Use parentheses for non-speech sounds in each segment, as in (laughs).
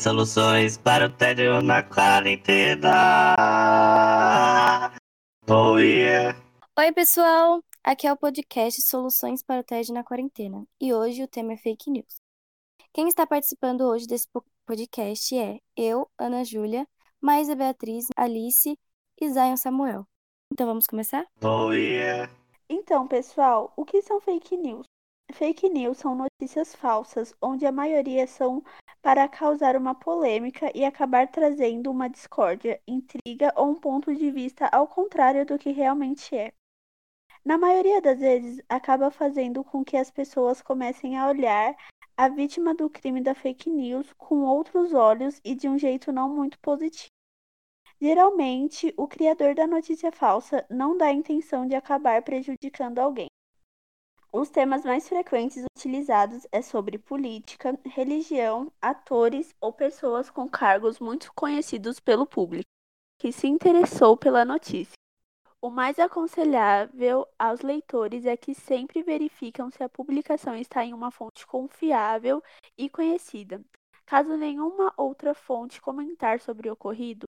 Soluções para o tédio na quarentena. Oh yeah. Oi, pessoal! Aqui é o podcast Soluções para o TED na Quarentena e hoje o tema é fake news. Quem está participando hoje desse podcast é eu, Ana Júlia, mais a Beatriz, Alice e Zion Samuel. Então vamos começar? Oh yeah. Então, pessoal, o que são fake news? Fake news são notícias falsas, onde a maioria são para causar uma polêmica e acabar trazendo uma discórdia, intriga ou um ponto de vista ao contrário do que realmente é. Na maioria das vezes, acaba fazendo com que as pessoas comecem a olhar a vítima do crime da fake news com outros olhos e de um jeito não muito positivo. Geralmente, o criador da notícia falsa não dá a intenção de acabar prejudicando alguém. Os temas mais frequentes utilizados é sobre política, religião, atores ou pessoas com cargos muito conhecidos pelo público, que se interessou pela notícia. O mais aconselhável aos leitores é que sempre verificam se a publicação está em uma fonte confiável e conhecida. Caso nenhuma outra fonte comentar sobre o ocorrido,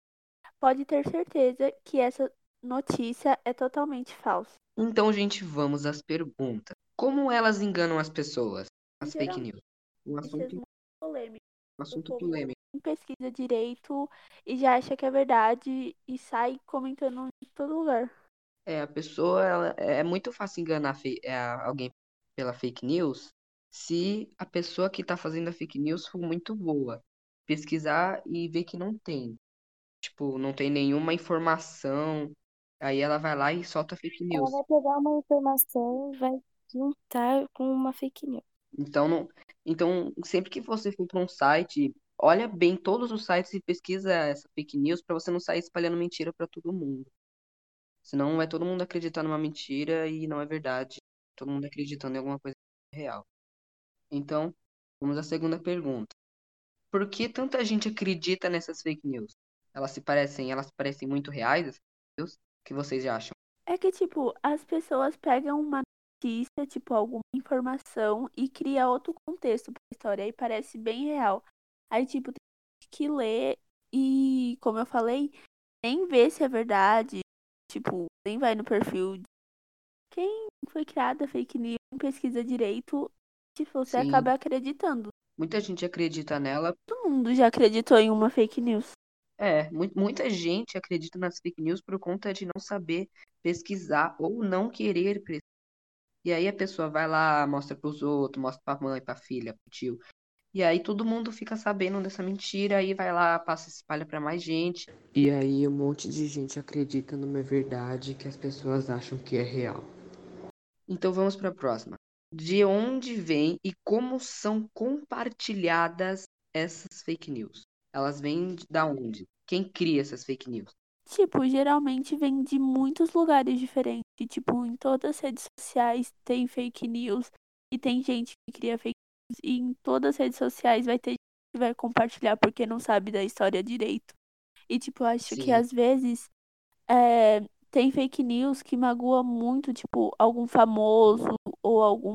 pode ter certeza que essa notícia é totalmente falsa. Então, gente, vamos às perguntas. Como elas enganam as pessoas? As fake news. Um é assunto, polêmico. um assunto polêmico. Não pesquisa direito e já acha que é verdade e sai comentando em todo lugar. É, a pessoa, ela, é muito fácil enganar é, alguém pela fake news se a pessoa que tá fazendo a fake news for muito boa. Pesquisar e ver que não tem. Tipo, não tem nenhuma informação. Aí ela vai lá e solta fake Ela news. vai pegar uma informação e vai juntar com uma fake news. Então, não, então, sempre que você for para um site, olha bem todos os sites e pesquisa essa fake news para você não sair espalhando mentira para todo mundo. Senão vai todo mundo acreditar numa mentira e não é verdade. Todo mundo acreditando em alguma coisa real. Então, vamos à segunda pergunta. Por que tanta gente acredita nessas fake news? Elas se parecem, elas parecem muito reais, essas fake news? O que vocês acham? É que, tipo, as pessoas pegam uma notícia, tipo, alguma informação e cria outro contexto pra história. Aí parece bem real. Aí, tipo, tem que ler e, como eu falei, nem vê se é verdade. Tipo, nem vai no perfil. de Quem foi criada fake news, pesquisa direito, tipo, você Sim. acaba acreditando. Muita gente acredita nela Todo mundo já acreditou em uma fake news. É, mu- muita gente acredita nas fake news por conta de não saber pesquisar ou não querer pesquisar. E aí a pessoa vai lá, mostra pros outros, mostra pra mãe, pra filha, pro tio. E aí todo mundo fica sabendo dessa mentira, aí vai lá, passa, espalha pra mais gente. E aí um monte de gente acredita numa verdade que as pessoas acham que é real. Então vamos pra próxima. De onde vem e como são compartilhadas essas fake news? Elas vêm de- da onde? Quem cria essas fake news? Tipo, geralmente vem de muitos lugares diferentes. Tipo, em todas as redes sociais tem fake news. E tem gente que cria fake news. E em todas as redes sociais vai ter gente que vai compartilhar porque não sabe da história direito. E, tipo, eu acho que Sim. às vezes é, tem fake news que magoa muito, tipo, algum famoso ou algum.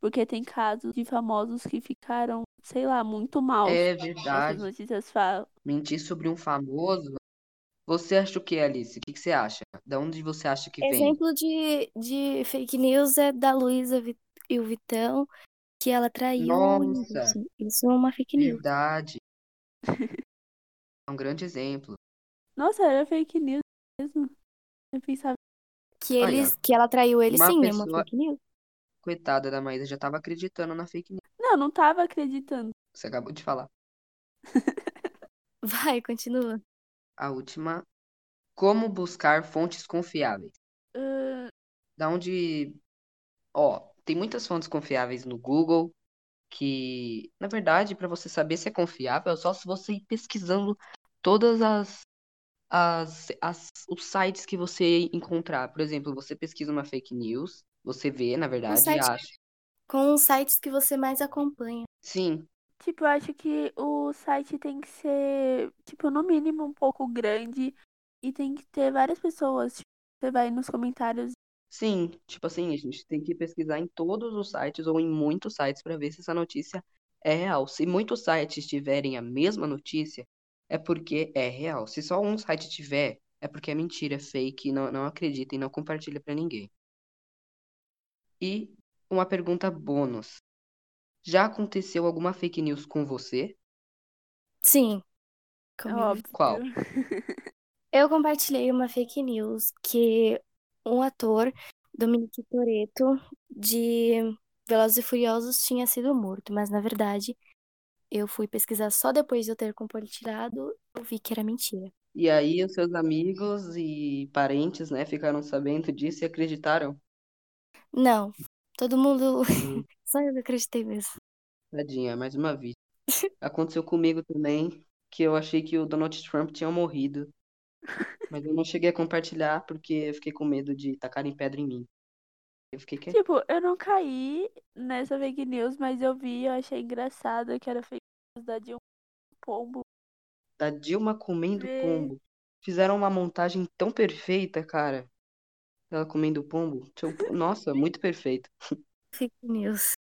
Porque tem casos de famosos que ficaram, sei lá, muito mal. É Essas verdade. notícias falam. Mentir sobre um famoso. Você acha o que, Alice? O que que você acha? Da onde você acha que vem? Exemplo de, de fake news é da Luísa e o Vitão, que ela traiu Nossa, Whindersson. Isso é uma fake news. verdade. (laughs) É um grande exemplo. Nossa, era fake news mesmo. Eu pensava. Que, eles, que ela traiu ele, Uma sim, é uma pessoa, fake news. coitada da Maísa, já tava acreditando na fake news. Não, não tava acreditando. Você acabou de falar. (laughs) Vai, continua. A última. Como buscar fontes confiáveis? Ah, Da onde. Ó, tem muitas fontes confiáveis no Google que, na verdade, para você saber se é confiável, é só se você ir pesquisando todas as, as, as os sites que você encontrar. Por exemplo, você pesquisa uma fake news, você vê, na Um verdade, e site acha. com os sites que você mais acompanha. Sim, tipo, eu acho que o site tem que ser, tipo, no mínimo um pouco grande e tem que ter várias pessoas. Tipo, você vai nos comentários. sim. Tipo assim, a gente tem que pesquisar em todos os sites ou em muitos sites para ver se essa notícia é real. Se muitos sites tiverem a mesma notícia, é porque é real. Se só um site tiver, é porque é mentira, é fake, não, não acredita e não compartilha pra ninguém. E uma pergunta bônus. Já aconteceu alguma fake news com você? Sim. É Comigo. óbvio. Qual? (laughs) Eu compartilhei uma fake news que um ator, Dominic Toretto, de Velozes e Furiosos, tinha sido morto, mas na verdade eu fui pesquisar só depois de eu ter compartilhado, eu vi que era mentira. E aí os seus amigos e parentes, né, ficaram sabendo disso e acreditaram? Não, todo mundo. (laughs) Só eu que acreditei mesmo. tadinha, mais uma vítima. (laughs) Aconteceu comigo também, que eu achei que o Donald Trump tinha morrido. Mas eu não cheguei a compartilhar porque eu fiquei com medo de tacarem pedra em mim. Eu fiquei quieto. Tipo, eu não caí nessa fake news, mas eu vi, eu achei engraçado que era fake news da Dilma Pombo. Da Dilma comendo Vê. pombo. Fizeram uma montagem tão perfeita, cara. Ela comendo pombo. Tipo, (laughs) Nossa, muito perfeito. Fake news.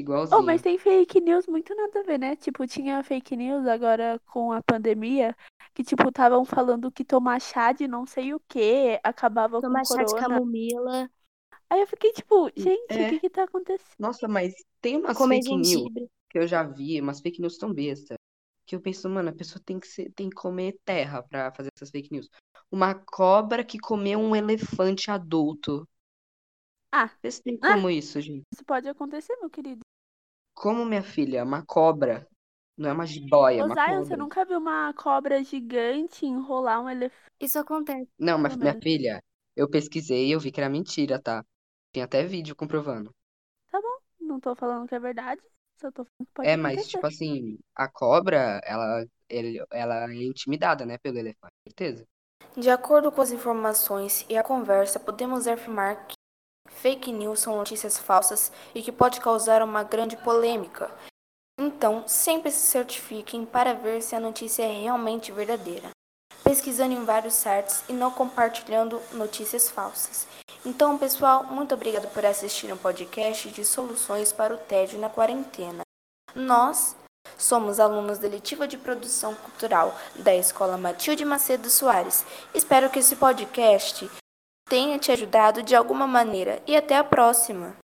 Oh, Igualzinho. mas tem fake news muito nada a ver, né? Tipo, tinha fake news agora com a pandemia, que tipo, estavam falando que tomar chá de não sei o que acabava Tomar com chá de corona. camomila, Aí eu fiquei tipo, gente, É. o que que tá acontecendo? Nossa, mas tem umas comer fake news que eu já vi, umas fake news tão besta, que eu penso, mano, a pessoa tem que ser, tem que comer terra pra fazer essas fake news. Uma cobra que comeu um elefante adulto. Ah. Vê se tem Ah. como isso, gente. Isso pode acontecer, meu querido. Como, minha filha, uma cobra. Não é uma jiboia, é Ô, uma Zion, você cobra. nunca viu uma cobra gigante enrolar um elefante? Isso acontece. Não, mas minha filha, eu pesquisei e eu vi que era mentira, tá? Tem até vídeo comprovando. Tá bom, não tô falando que é verdade, só tô falando que pode É, mas acontecer. tipo assim, a cobra, ela, ele- ela é intimidada, né, pelo elefante, certeza. De acordo com as informações e a conversa, podemos afirmar que fake news são notícias falsas e que pode causar uma grande polêmica. Então, sempre se certifiquem para ver se a notícia é realmente verdadeira, pesquisando em vários sites e não compartilhando notícias falsas. Então, pessoal, muito obrigado por assistir um podcast de soluções para o tédio na quarentena. Nós Somos alunos da letiva de produção cultural da Escola Matilde Macedo Soares. Espero que esse podcast tenha te ajudado de alguma maneira e até a próxima!